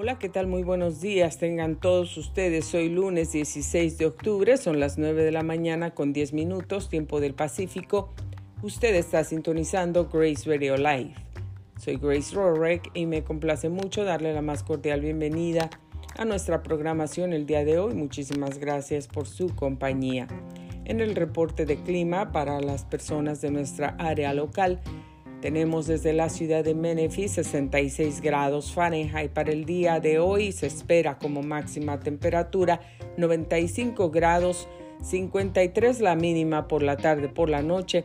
Hola, ¿qué tal? Muy buenos días. Tengan todos ustedes. Hoy lunes 16 de octubre, son las 9 de la mañana con 10 minutos, tiempo del Pacífico. Usted está sintonizando Grace Radio Live. Soy Grace Rorek y me complace mucho darle la más cordial bienvenida a nuestra programación el día de hoy. Muchísimas gracias por su compañía. En el reporte de clima para las personas de nuestra área local, tenemos desde la ciudad de Menifee 66 grados Fahrenheit. Para el día de hoy se espera como máxima temperatura 95 grados, 53 la mínima por la tarde, por la noche.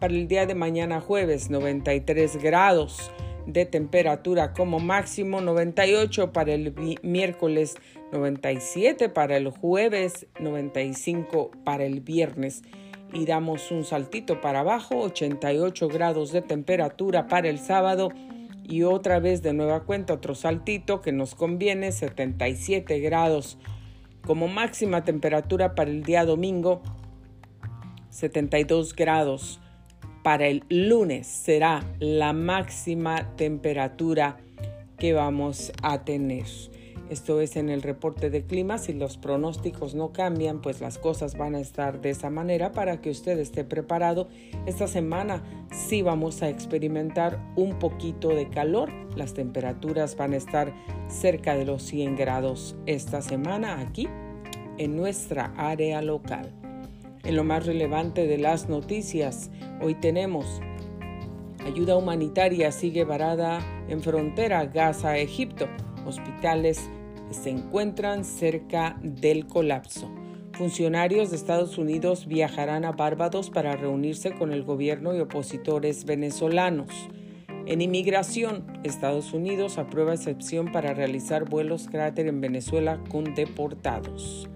Para el día de mañana jueves 93 grados de temperatura como máximo, 98 para el miércoles, 97 para el jueves, 95 para el viernes y damos un saltito para abajo, 88 grados de temperatura para el sábado y otra vez de nueva cuenta otro saltito que nos conviene, 77 grados como máxima temperatura para el día domingo, 72 grados para el lunes será la máxima temperatura que vamos a tener. Esto es en el reporte de clima. Si los pronósticos no cambian, pues las cosas van a estar de esa manera para que usted esté preparado. Esta semana sí vamos a experimentar un poquito de calor. Las temperaturas van a estar cerca de los 100 grados esta semana aquí en nuestra área local. En lo más relevante de las noticias, hoy tenemos ayuda humanitaria sigue varada en frontera Gaza-Egipto. Hospitales se encuentran cerca del colapso. Funcionarios de Estados Unidos viajarán a Barbados para reunirse con el gobierno y opositores venezolanos. En inmigración, Estados Unidos aprueba excepción para realizar vuelos cráter en Venezuela con deportados.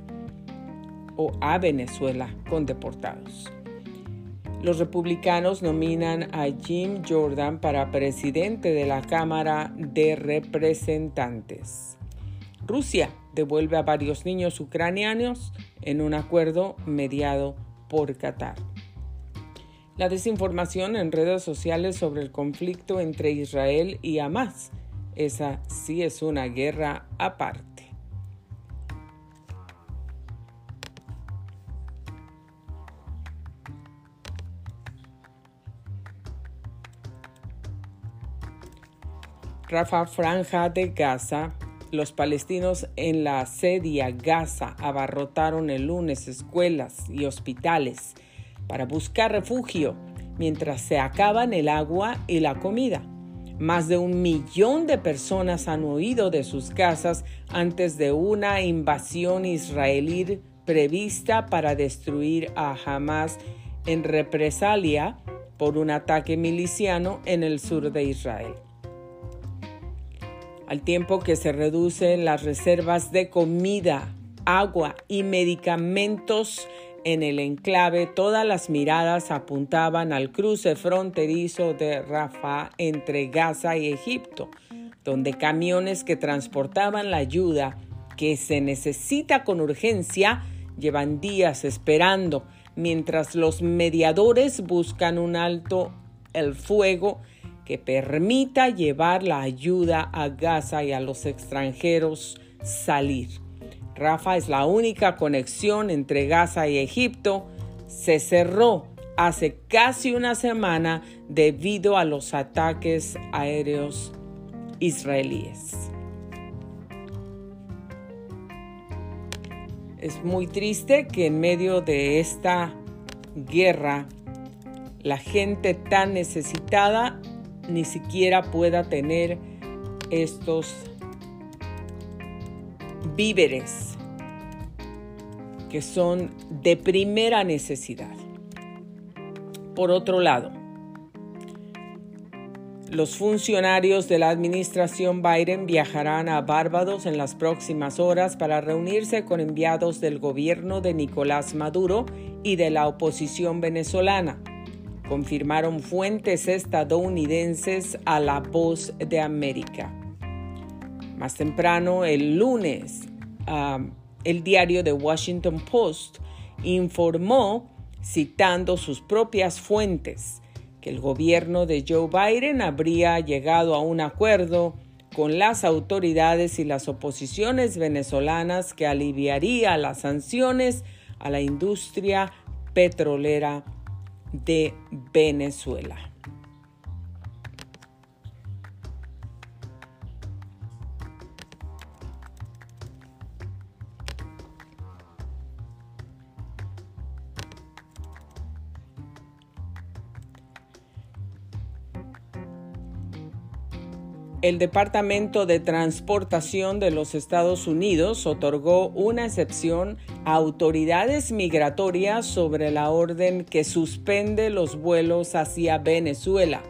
O a Venezuela con deportados. Los republicanos nominan a Jim Jordan para presidente de la Cámara de Representantes. Rusia devuelve a varios niños ucranianos en un acuerdo mediado por Qatar. La desinformación en redes sociales sobre el conflicto entre Israel y Hamas. Esa sí es una guerra aparte. Rafa Franja de Gaza los palestinos en la asedia Gaza abarrotaron el lunes escuelas y hospitales para buscar refugio mientras se acaban el agua y la comida. Más de un millón de personas han huido de sus casas antes de una invasión israelí prevista para destruir a Hamas en represalia por un ataque miliciano en el sur de Israel al tiempo que se reducen las reservas de comida, agua y medicamentos en el enclave, todas las miradas apuntaban al cruce fronterizo de Rafah entre Gaza y Egipto, donde camiones que transportaban la ayuda que se necesita con urgencia llevan días esperando, mientras los mediadores buscan un alto el fuego que permita llevar la ayuda a Gaza y a los extranjeros salir. Rafa es la única conexión entre Gaza y Egipto. Se cerró hace casi una semana debido a los ataques aéreos israelíes. Es muy triste que en medio de esta guerra la gente tan necesitada ni siquiera pueda tener estos víveres que son de primera necesidad. Por otro lado, los funcionarios de la administración Biden viajarán a Barbados en las próximas horas para reunirse con enviados del gobierno de Nicolás Maduro y de la oposición venezolana confirmaron fuentes estadounidenses a La Voz de América. Más temprano, el lunes, el diario The Washington Post informó, citando sus propias fuentes, que el gobierno de Joe Biden habría llegado a un acuerdo con las autoridades y las oposiciones venezolanas que aliviaría las sanciones a la industria petrolera de Venezuela. El Departamento de Transportación de los Estados Unidos otorgó una excepción a autoridades migratorias sobre la orden que suspende los vuelos hacia Venezuela,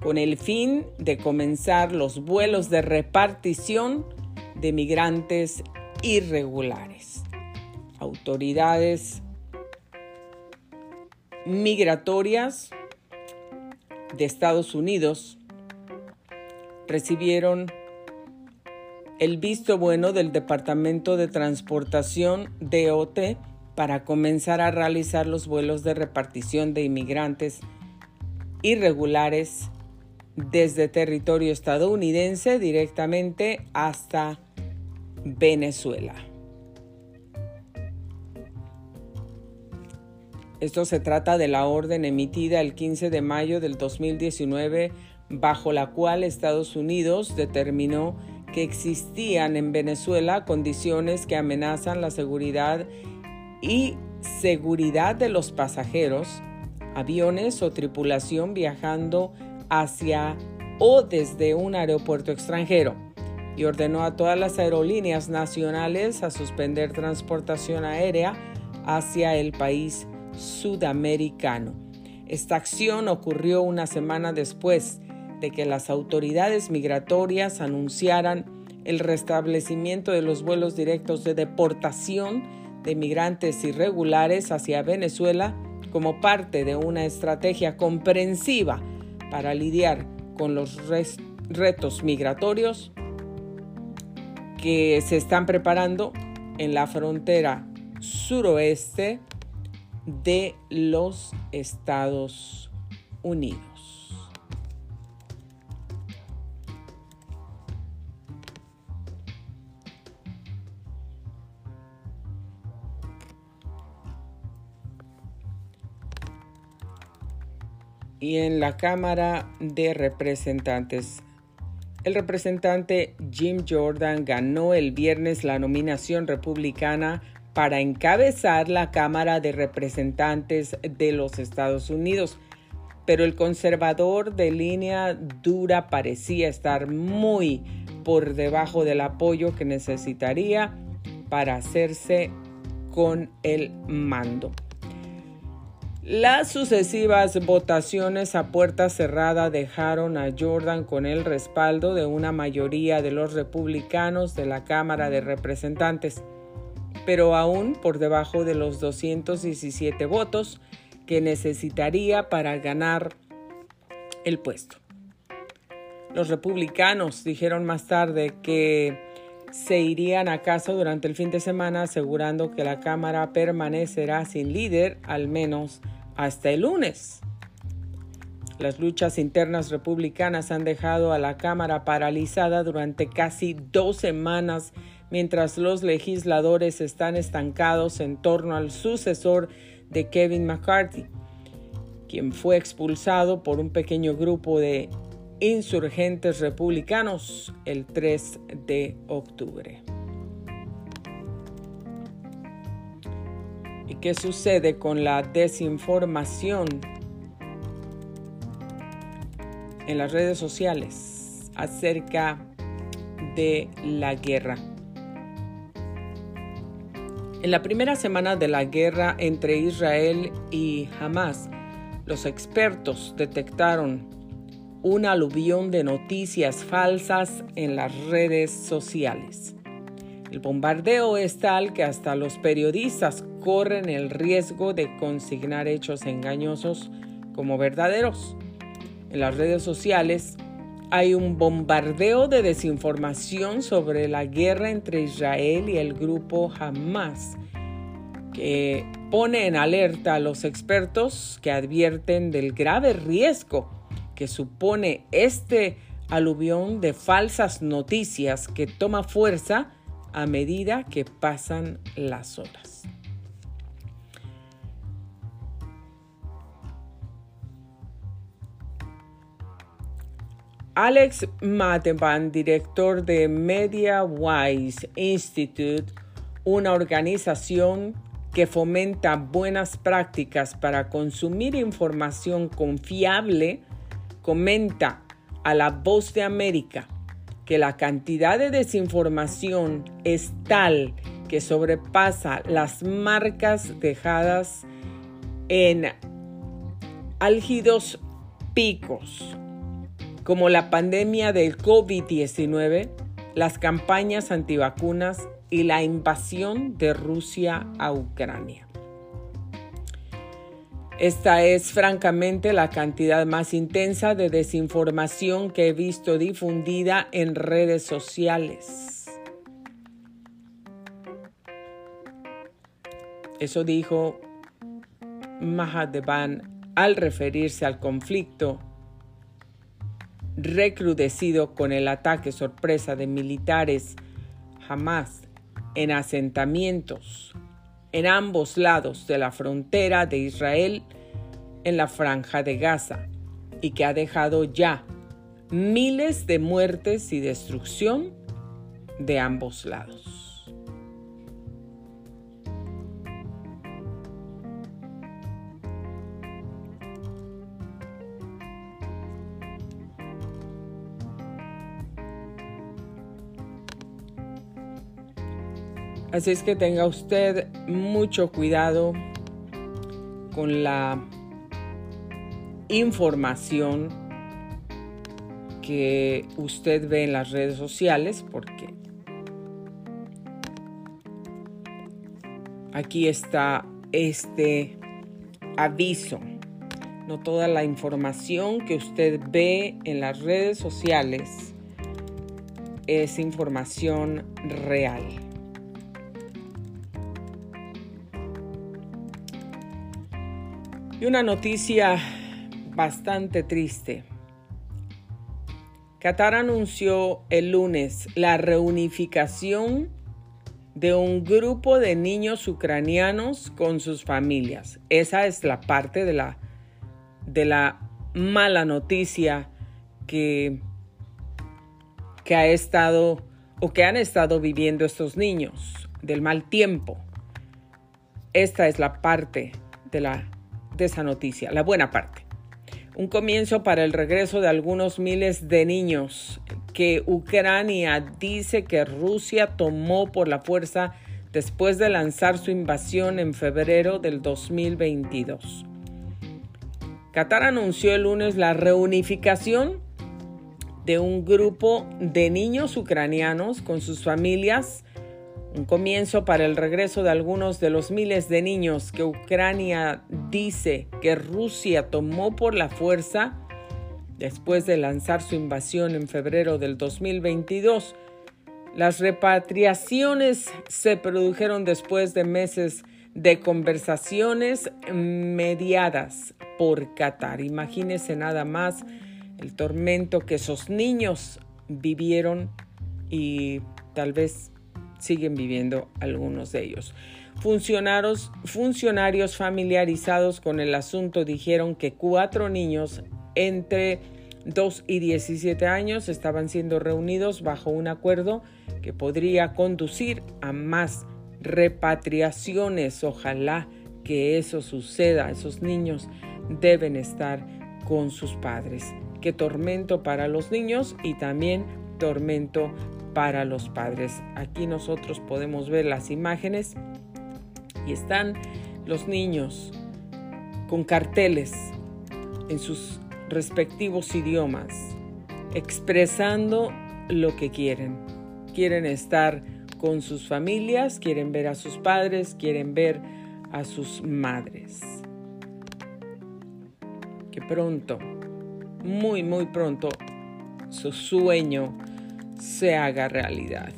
con el fin de comenzar los vuelos de repartición de migrantes irregulares. Autoridades migratorias de Estados Unidos recibieron el visto bueno del Departamento de Transportación DOT para comenzar a realizar los vuelos de repartición de inmigrantes irregulares desde territorio estadounidense directamente hasta Venezuela. Esto se trata de la orden emitida el 15 de mayo del 2019 bajo la cual Estados Unidos determinó que existían en Venezuela condiciones que amenazan la seguridad y seguridad de los pasajeros, aviones o tripulación viajando hacia o desde un aeropuerto extranjero y ordenó a todas las aerolíneas nacionales a suspender transportación aérea hacia el país sudamericano. Esta acción ocurrió una semana después de que las autoridades migratorias anunciaran el restablecimiento de los vuelos directos de deportación de migrantes irregulares hacia Venezuela como parte de una estrategia comprensiva para lidiar con los retos migratorios que se están preparando en la frontera suroeste de los Estados Unidos. Y en la Cámara de Representantes. El representante Jim Jordan ganó el viernes la nominación republicana para encabezar la Cámara de Representantes de los Estados Unidos, pero el conservador de línea dura parecía estar muy por debajo del apoyo que necesitaría para hacerse con el mando. Las sucesivas votaciones a puerta cerrada dejaron a Jordan con el respaldo de una mayoría de los republicanos de la Cámara de Representantes, pero aún por debajo de los 217 votos que necesitaría para ganar el puesto. Los republicanos dijeron más tarde que se irían a casa durante el fin de semana asegurando que la Cámara permanecerá sin líder al menos hasta el lunes. Las luchas internas republicanas han dejado a la Cámara paralizada durante casi dos semanas mientras los legisladores están estancados en torno al sucesor de Kevin McCarthy, quien fue expulsado por un pequeño grupo de insurgentes republicanos el 3 de octubre. ¿Y qué sucede con la desinformación en las redes sociales acerca de la guerra? En la primera semana de la guerra entre Israel y Hamas, los expertos detectaron un aluvión de noticias falsas en las redes sociales. El bombardeo es tal que hasta los periodistas corren el riesgo de consignar hechos engañosos como verdaderos. En las redes sociales hay un bombardeo de desinformación sobre la guerra entre Israel y el grupo Hamas, que pone en alerta a los expertos que advierten del grave riesgo supone este aluvión de falsas noticias que toma fuerza a medida que pasan las horas. Alex Mateban, director de MediaWise Institute, una organización que fomenta buenas prácticas para consumir información confiable, comenta a la voz de América que la cantidad de desinformación es tal que sobrepasa las marcas dejadas en álgidos picos, como la pandemia del COVID-19, las campañas antivacunas y la invasión de Rusia a Ucrania. Esta es francamente la cantidad más intensa de desinformación que he visto difundida en redes sociales. Eso dijo Mahadevan al referirse al conflicto recrudecido con el ataque sorpresa de militares Hamas en asentamientos en ambos lados de la frontera de Israel en la franja de Gaza y que ha dejado ya miles de muertes y destrucción de ambos lados. Así es que tenga usted mucho cuidado con la información que usted ve en las redes sociales porque aquí está este aviso. No toda la información que usted ve en las redes sociales es información real. Y una noticia bastante triste. Qatar anunció el lunes la reunificación de un grupo de niños ucranianos con sus familias. Esa es la parte de la, de la mala noticia que, que ha estado o que han estado viviendo estos niños, del mal tiempo. Esta es la parte de la de esa noticia, la buena parte. Un comienzo para el regreso de algunos miles de niños que Ucrania dice que Rusia tomó por la fuerza después de lanzar su invasión en febrero del 2022. Qatar anunció el lunes la reunificación de un grupo de niños ucranianos con sus familias un comienzo para el regreso de algunos de los miles de niños que Ucrania dice que Rusia tomó por la fuerza después de lanzar su invasión en febrero del 2022. Las repatriaciones se produjeron después de meses de conversaciones mediadas por Qatar. Imagínense nada más el tormento que esos niños vivieron y tal vez siguen viviendo algunos de ellos. Funcionarios, funcionarios familiarizados con el asunto dijeron que cuatro niños entre 2 y 17 años estaban siendo reunidos bajo un acuerdo que podría conducir a más repatriaciones. Ojalá que eso suceda. Esos niños deben estar con sus padres. Qué tormento para los niños y también tormento para los padres. Aquí nosotros podemos ver las imágenes y están los niños con carteles en sus respectivos idiomas, expresando lo que quieren. Quieren estar con sus familias, quieren ver a sus padres, quieren ver a sus madres. Que pronto, muy, muy pronto, su sueño se haga realidad.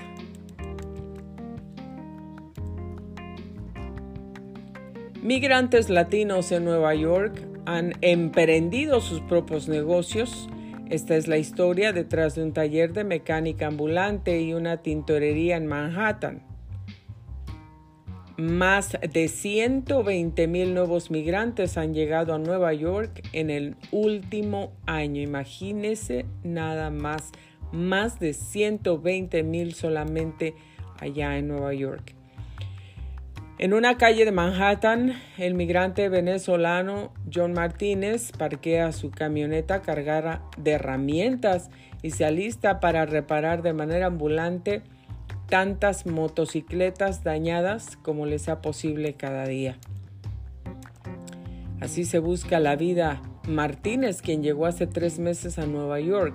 Migrantes latinos en Nueva York han emprendido sus propios negocios Esta es la historia detrás de un taller de mecánica ambulante y una tintorería en Manhattan. Más de 120 mil nuevos migrantes han llegado a Nueva York en el último año. Imagínese nada más, más de 120 mil solamente allá en Nueva York. En una calle de Manhattan, el migrante venezolano John Martínez parquea su camioneta cargada de herramientas y se alista para reparar de manera ambulante tantas motocicletas dañadas como le sea posible cada día. Así se busca la vida. Martínez, quien llegó hace tres meses a Nueva York,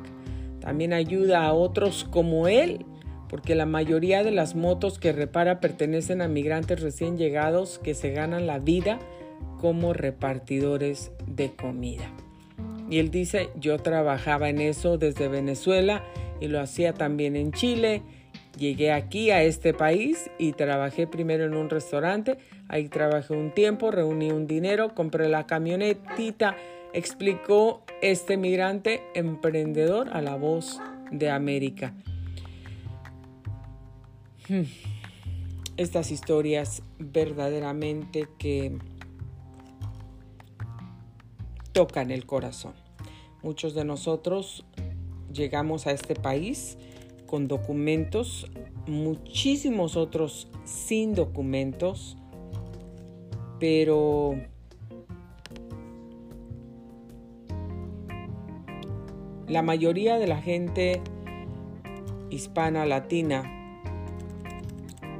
también ayuda a otros como él porque la mayoría de las motos que repara pertenecen a migrantes recién llegados que se ganan la vida como repartidores de comida. Y él dice, yo trabajaba en eso desde Venezuela y lo hacía también en Chile. Llegué aquí a este país y trabajé primero en un restaurante. Ahí trabajé un tiempo, reuní un dinero, compré la camionetita, explicó este migrante emprendedor a la voz de América. Hmm. Estas historias verdaderamente que tocan el corazón. Muchos de nosotros llegamos a este país con documentos, muchísimos otros sin documentos, pero la mayoría de la gente hispana, latina,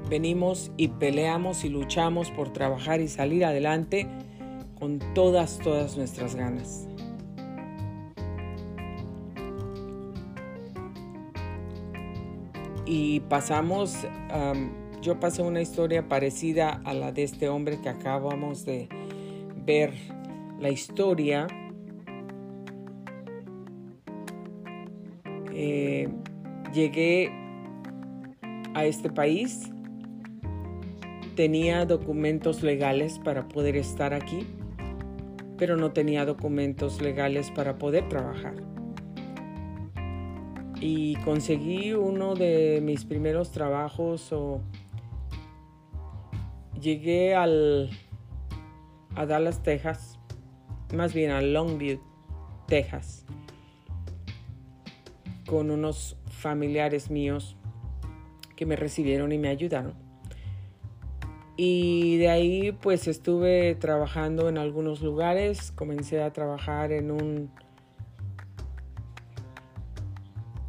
venimos y peleamos y luchamos por trabajar y salir adelante con todas, todas nuestras ganas. Y pasamos, yo pasé una historia parecida a la de este hombre que acabamos de ver la historia. Llegué a este país tenía documentos legales para poder estar aquí, pero no tenía documentos legales para poder trabajar. Y conseguí uno de mis primeros trabajos o llegué al, a Dallas, Texas, más bien a Longview, Texas, con unos familiares míos que me recibieron y me ayudaron. Y de ahí pues estuve trabajando en algunos lugares, comencé a trabajar en un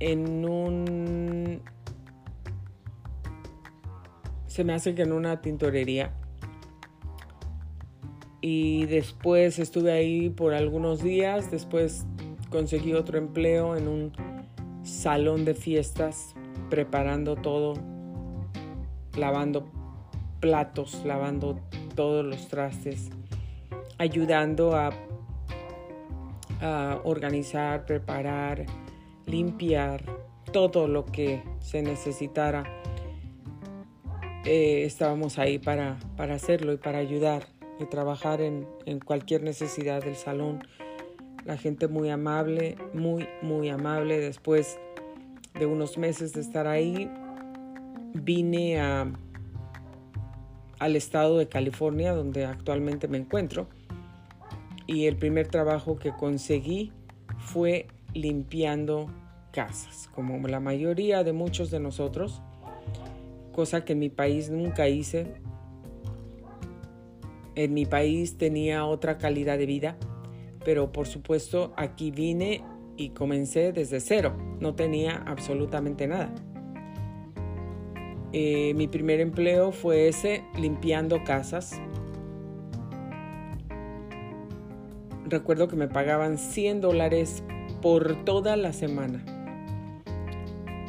en un se me hace que en una tintorería y después estuve ahí por algunos días, después conseguí otro empleo en un salón de fiestas preparando todo, lavando platos, lavando todos los trastes, ayudando a, organizar, preparar, limpiar todo lo que se necesitara. Eh, estábamos ahí para, para, hacerlo y para ayudar y trabajar en, en cualquier necesidad del salón. La gente muy amable, muy, muy amable. Después de unos meses de estar ahí, vine a al estado de California, donde actualmente me encuentro. Y el primer trabajo que conseguí fue limpiando casas, como la mayoría de muchos de nosotros, cosa que en mi país nunca hice. En mi país tenía otra calidad de vida, pero por supuesto aquí vine y comencé desde cero, no tenía absolutamente nada. Eh, mi primer empleo fue ese, limpiando casas. Recuerdo que me pagaban 100 dólares por toda la semana.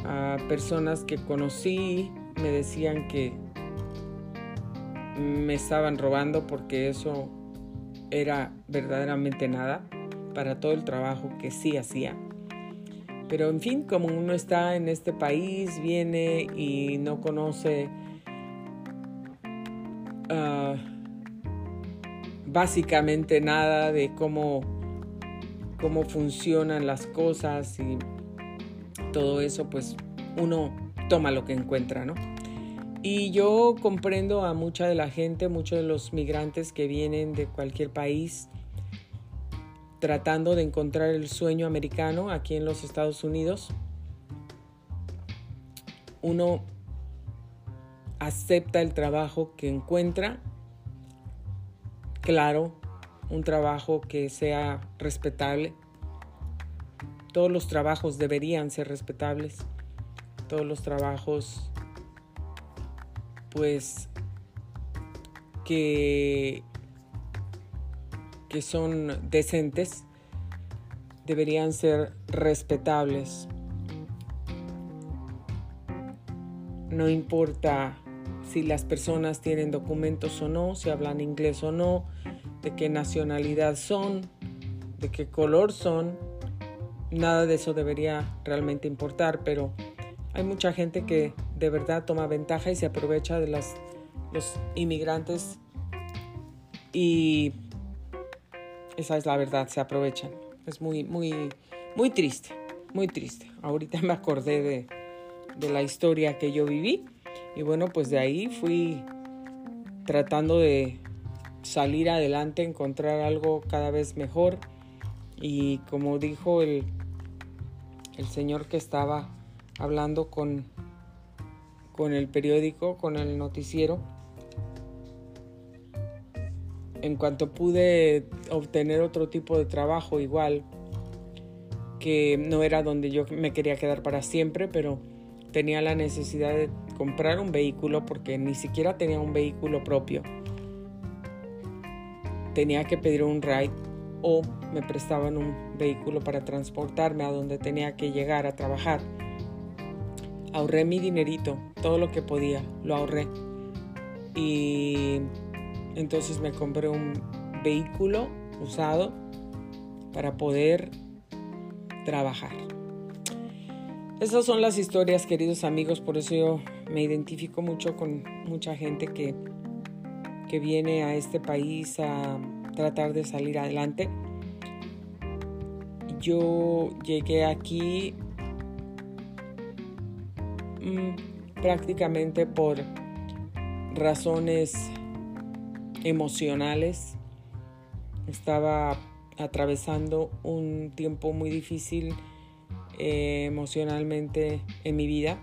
A personas que conocí me decían que me estaban robando porque eso era verdaderamente nada para todo el trabajo que sí hacía. Pero en fin, como uno está en este país, viene y no conoce ah, básicamente nada de cómo, cómo funcionan las cosas y todo eso, pues uno toma lo que encuentra, ¿no? Y yo comprendo a mucha de la gente, muchos de los migrantes que vienen de cualquier país tratando de encontrar el sueño americano aquí en los Estados Unidos. Uno acepta el trabajo que encuentra, claro, un trabajo que sea respetable. Todos los trabajos deberían ser respetables. Todos los trabajos, pues, que, que son decentes, deberían ser respetables. No importa si las personas tienen documentos o no, si hablan inglés o no, de qué nacionalidad son, de qué color son. Nada de eso debería realmente importar, pero hay mucha gente que de verdad toma ventaja y se aprovecha de los inmigrantes y esa es la verdad, se aprovechan. Es muy, muy, muy triste, muy triste. Ahorita me acordé de, de la historia que yo viví y bueno, pues de ahí fui tratando de salir adelante, encontrar algo cada vez mejor. Y como dijo el, el señor que estaba hablando con, con el periódico, con el noticiero, en cuanto pude obtener otro tipo de trabajo igual, que no era donde yo me quería quedar para siempre, pero tenía la necesidad de comprar un vehículo porque ni siquiera tenía un vehículo propio. Tenía que pedir un ride o me prestaban un vehículo para transportarme a donde tenía que llegar a trabajar. Ahorré mi dinerito, todo lo que podía, lo ahorré. Y entonces me compré un vehículo usado para poder trabajar. Esas son las historias, queridos amigos, por eso yo me identifico mucho con mucha gente que, que viene a este país a tratar de salir adelante. Yo llegué aquí mm, prácticamente por razones emocionales. Estaba atravesando un tiempo muy difícil eh, emocionalmente en mi vida,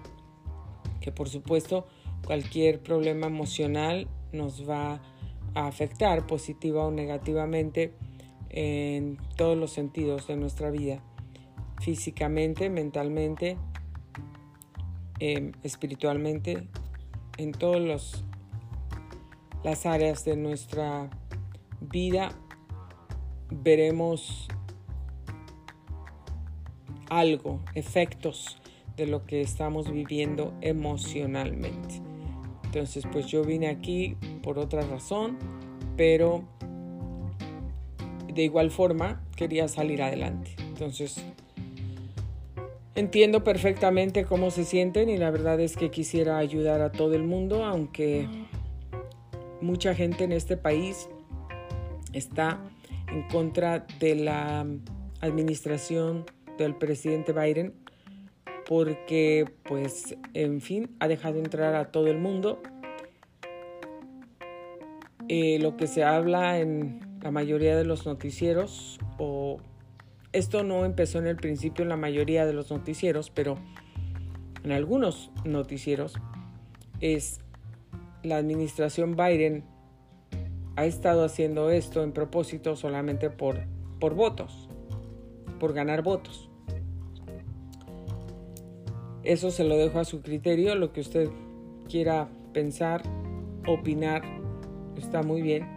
que por supuesto cualquier problema emocional nos va a afectar positiva o negativamente en todos los sentidos de nuestra vida, físicamente, mentalmente, em, espiritualmente, en todas las áreas de nuestra vida veremos algo, efectos de lo que estamos viviendo emocionalmente. Entonces, pues yo vine aquí por otra razón, pero de igual forma quería salir adelante. Entonces, entiendo perfectamente cómo se sienten y la verdad es que quisiera ayudar a todo el mundo, aunque mucha gente en este país está en contra de la administración del presidente Biden porque pues en fin ha dejado entrar a todo el mundo. Eh, lo que se habla en la mayoría de los noticieros o esto no empezó en el principio en la mayoría de los noticieros, pero en algunos noticieros es la administración Biden ha estado haciendo esto en propósito solamente por, por votos, por ganar votos. Eso se lo dejo a su criterio, lo que usted quiera pensar, opinar, está muy bien.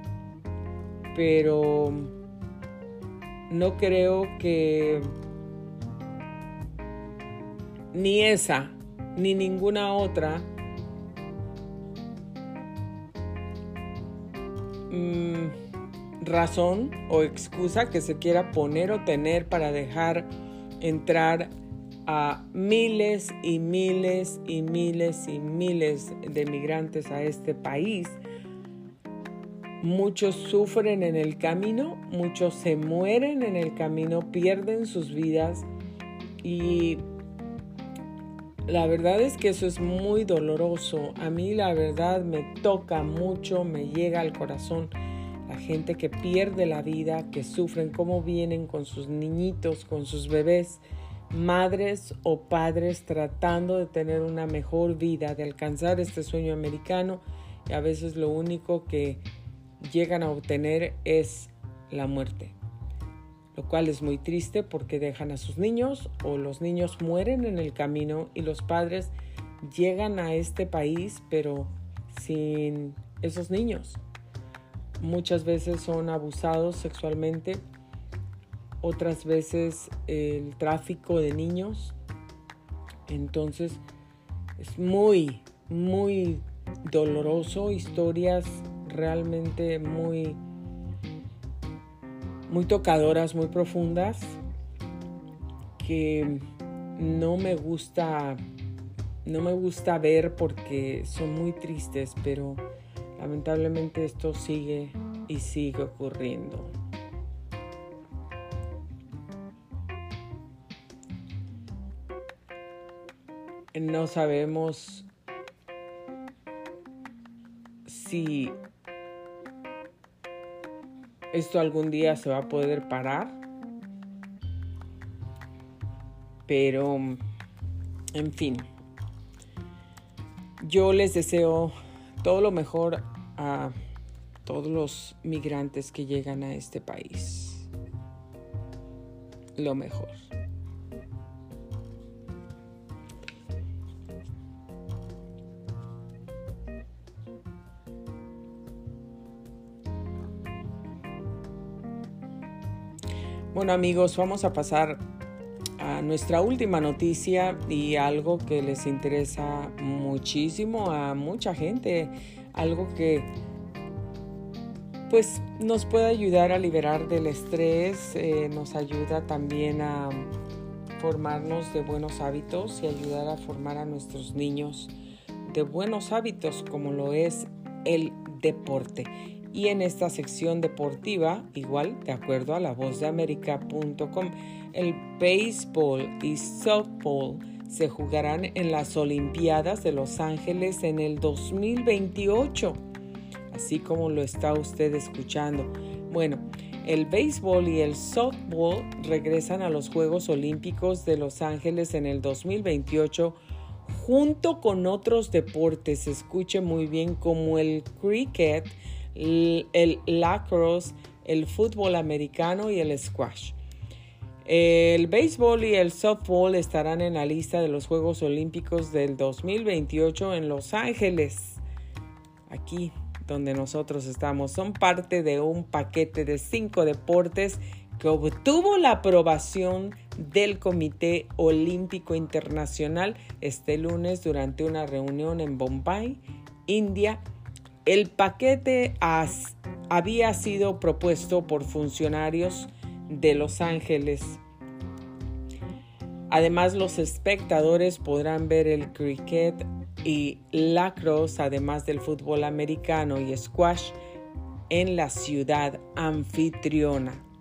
Pero no creo que ni esa ni ninguna otra mm, razón o excusa que se quiera poner o tener para dejar entrar a miles y miles y miles y miles de migrantes a este país. Muchos sufren en el camino, muchos se mueren en el camino, pierden sus vidas y la verdad es que eso es muy doloroso. A mí la verdad me toca mucho, me llega al corazón la gente que pierde la vida, que sufren, cómo vienen con sus niñitos, con sus bebés, madres o padres tratando de tener una mejor vida, de alcanzar este sueño americano y a veces lo único que llegan a obtener es la muerte lo cual es muy triste porque dejan a sus niños o los niños mueren en el camino y los padres llegan a este país pero sin esos niños. Muchas veces son abusados sexualmente, otras veces el tráfico de niños. Entonces es muy, muy doloroso, historias realmente muy muy tocadoras, muy profundas, que no me gusta, no me gusta ver porque son muy tristes, pero lamentablemente esto sigue y sigue ocurriendo. No sabemos si esto algún día se va a poder parar. Pero, en fin, yo les deseo todo lo mejor a todos los migrantes que llegan a este país. Lo mejor. Bueno amigos, vamos a pasar a nuestra última noticia y algo que les interesa muchísimo a mucha gente, algo que pues nos puede ayudar a liberar del estrés, eh, nos ayuda también a formarnos de buenos hábitos y ayudar a formar a nuestros niños de buenos hábitos como lo es el deporte. Y en esta sección deportiva, igual de acuerdo a la vozdeamerica.com, el béisbol y softball se jugarán en las Olimpiadas de Los Ángeles en el 2028, así como lo está usted escuchando. Bueno, el béisbol y el softball regresan a los Juegos Olímpicos de Los Ángeles en el 2028 junto con otros deportes, escuche muy bien, como el cricket, el lacrosse, el fútbol americano y el squash. El béisbol y el softball estarán en la lista de los Juegos Olímpicos del 2028 en Los Ángeles, aquí donde nosotros estamos. Son parte de un paquete de cinco deportes que obtuvo la aprobación del Comité Olímpico Internacional este lunes durante una reunión en Bombay, India, el paquete había sido propuesto por funcionarios de Los Ángeles. Además, los espectadores podrán ver el cricket y lacrosse, además del fútbol americano y squash, en la ciudad anfitriona.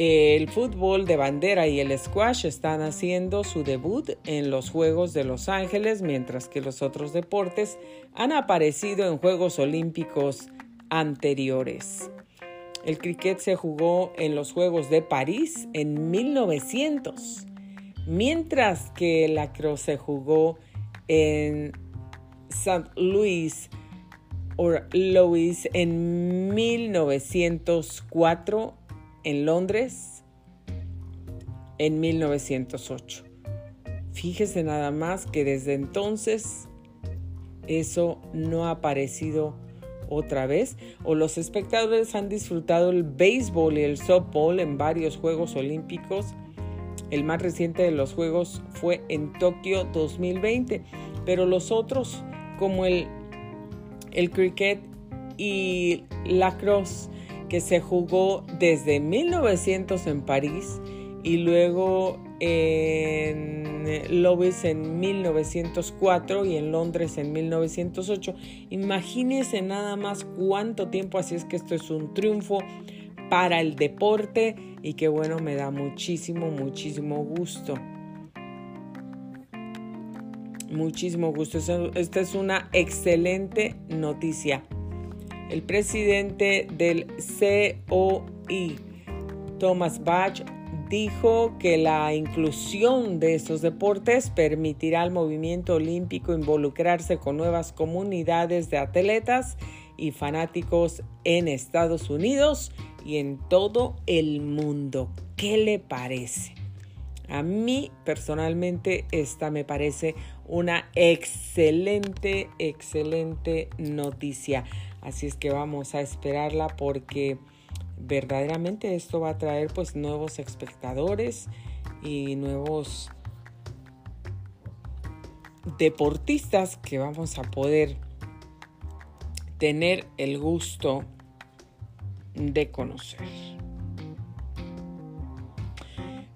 El fútbol de bandera y el squash están haciendo su debut en los Juegos de Los Ángeles, mientras que los otros deportes han aparecido en Juegos Olímpicos anteriores. El cricket se jugó en los Juegos de París en 1900, mientras que el lacrosse se jugó en St. Louis Louis en 1904 en Londres en 1908. Fíjese nada más que desde entonces eso no ha aparecido otra vez o los espectadores han disfrutado el béisbol y el softball en varios Juegos Olímpicos. El más reciente de los Juegos fue en Tokio 2020, pero los otros como el, el cricket y lacrosse que se jugó desde 1900 en París y luego en Lobes en 1904 y en Londres en 1908. Imagínense nada más cuánto tiempo, así es que esto es un triunfo para el deporte y que bueno, me da muchísimo, muchísimo gusto. Muchísimo gusto. Esta es una excelente noticia. El presidente del COI, Thomas Bach, dijo que la inclusión de estos deportes permitirá al movimiento olímpico involucrarse con nuevas comunidades de atletas y fanáticos en Estados Unidos y en todo el mundo. ¿Qué le parece? A mí personalmente esta me parece una excelente, excelente noticia. Así es que vamos a esperarla porque verdaderamente esto va a traer pues nuevos espectadores y nuevos deportistas que vamos a poder tener el gusto de conocer.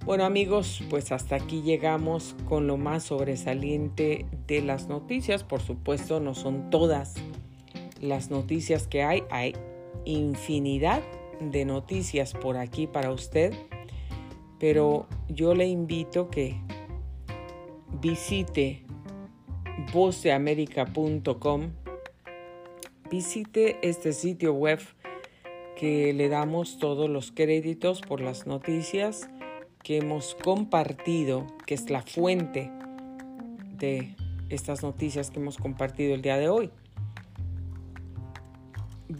Bueno amigos, pues hasta aquí llegamos con lo más sobresaliente de las noticias. Por supuesto, no son todas las noticias que hay, hay infinidad de noticias por aquí para usted, pero yo le invito que visite voceamerica.com, visite este sitio web que le damos todos los créditos por las noticias que hemos compartido, que es la fuente de estas noticias que hemos compartido el día de hoy.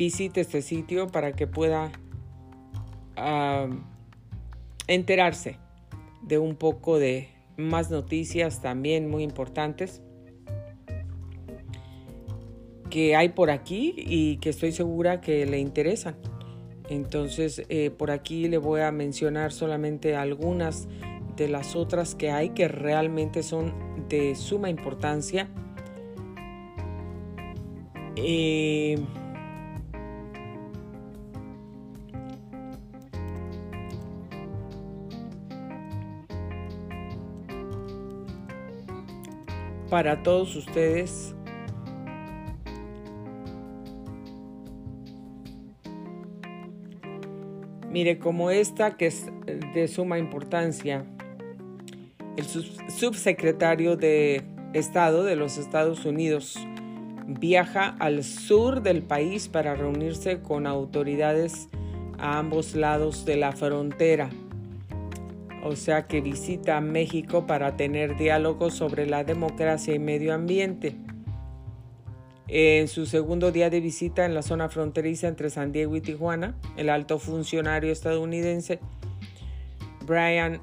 Visite este sitio para que pueda enterarse de un poco de más noticias también muy importantes que hay por aquí y que estoy segura que le interesan. Entonces, eh, por aquí le voy a mencionar solamente algunas de las otras que hay que realmente son de suma importancia. Eh, para todos ustedes. Mire, como esta que es de suma importancia, el subsecretario de Estado de los Estados Unidos viaja al sur del país para reunirse con autoridades a ambos lados de la frontera o sea que visita México para tener diálogos sobre la democracia y medio ambiente. En su segundo día de visita en la zona fronteriza entre San Diego y Tijuana, el alto funcionario estadounidense Brian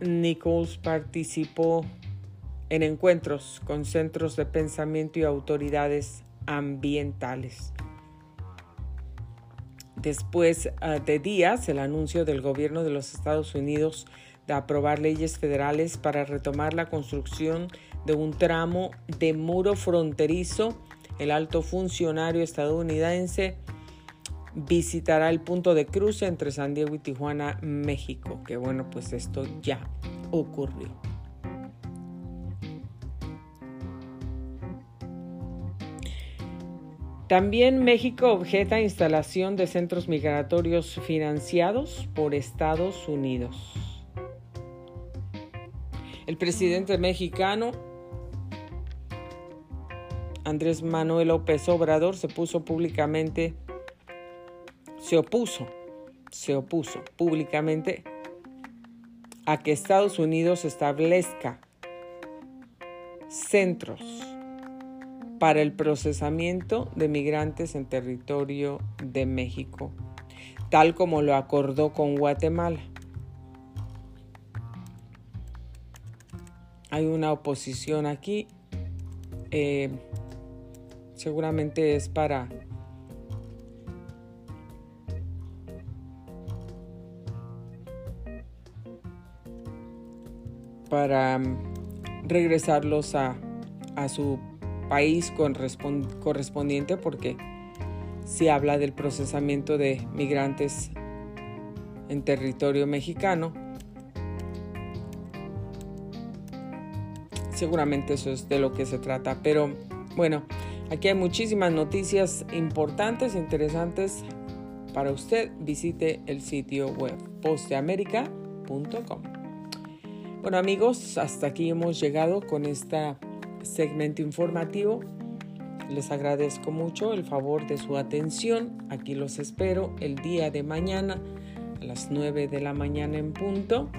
Nichols participó en encuentros con centros de pensamiento y autoridades ambientales. Después ah, de días, el anuncio del gobierno de los Estados Unidos de aprobar leyes federales para retomar la construcción de un tramo de muro fronterizo, el alto funcionario estadounidense visitará el punto de cruce entre San Diego y Tijuana, México, que bueno, pues esto ya ocurrió. También México objeta instalación de centros migratorios financiados por Estados Unidos. El presidente mexicano Andrés Manuel López Obrador se puso públicamente, se opuso, se opuso públicamente a que Estados Unidos establezca centros para el procesamiento de migrantes en territorio de México, tal como lo acordó con Guatemala. Hay una oposición aquí, eh, seguramente es para para regresarlos a, a su país correspondiente porque si habla del procesamiento de migrantes en territorio mexicano. Seguramente eso es de lo que se trata, pero bueno, aquí hay muchísimas noticias importantes, e interesantes para usted. Visite el sitio web posteamerica.com. Bueno amigos, hasta aquí hemos llegado con esta segmento informativo. Les agradezco mucho el favor de su atención. Aquí los espero el día de mañana a las 9 de la mañana en punto.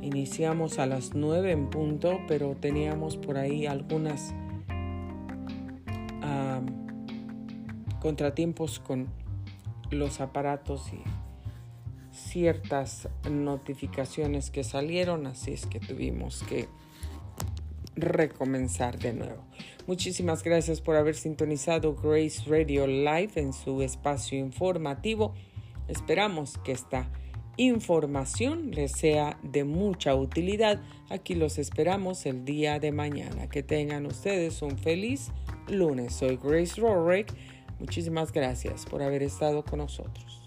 Iniciamos a las 9 en punto, pero teníamos por ahí algunas contratiempos con los aparatos y ciertas notificaciones que salieron, así es que tuvimos que recomenzar de nuevo. Muchísimas gracias por haber sintonizado Grace Radio Live en su espacio informativo. Esperamos que esta información les sea de mucha utilidad. Aquí los esperamos el día de mañana. Que tengan ustedes un feliz lunes. Soy Grace Rorick. Muchísimas gracias por haber estado con nosotros.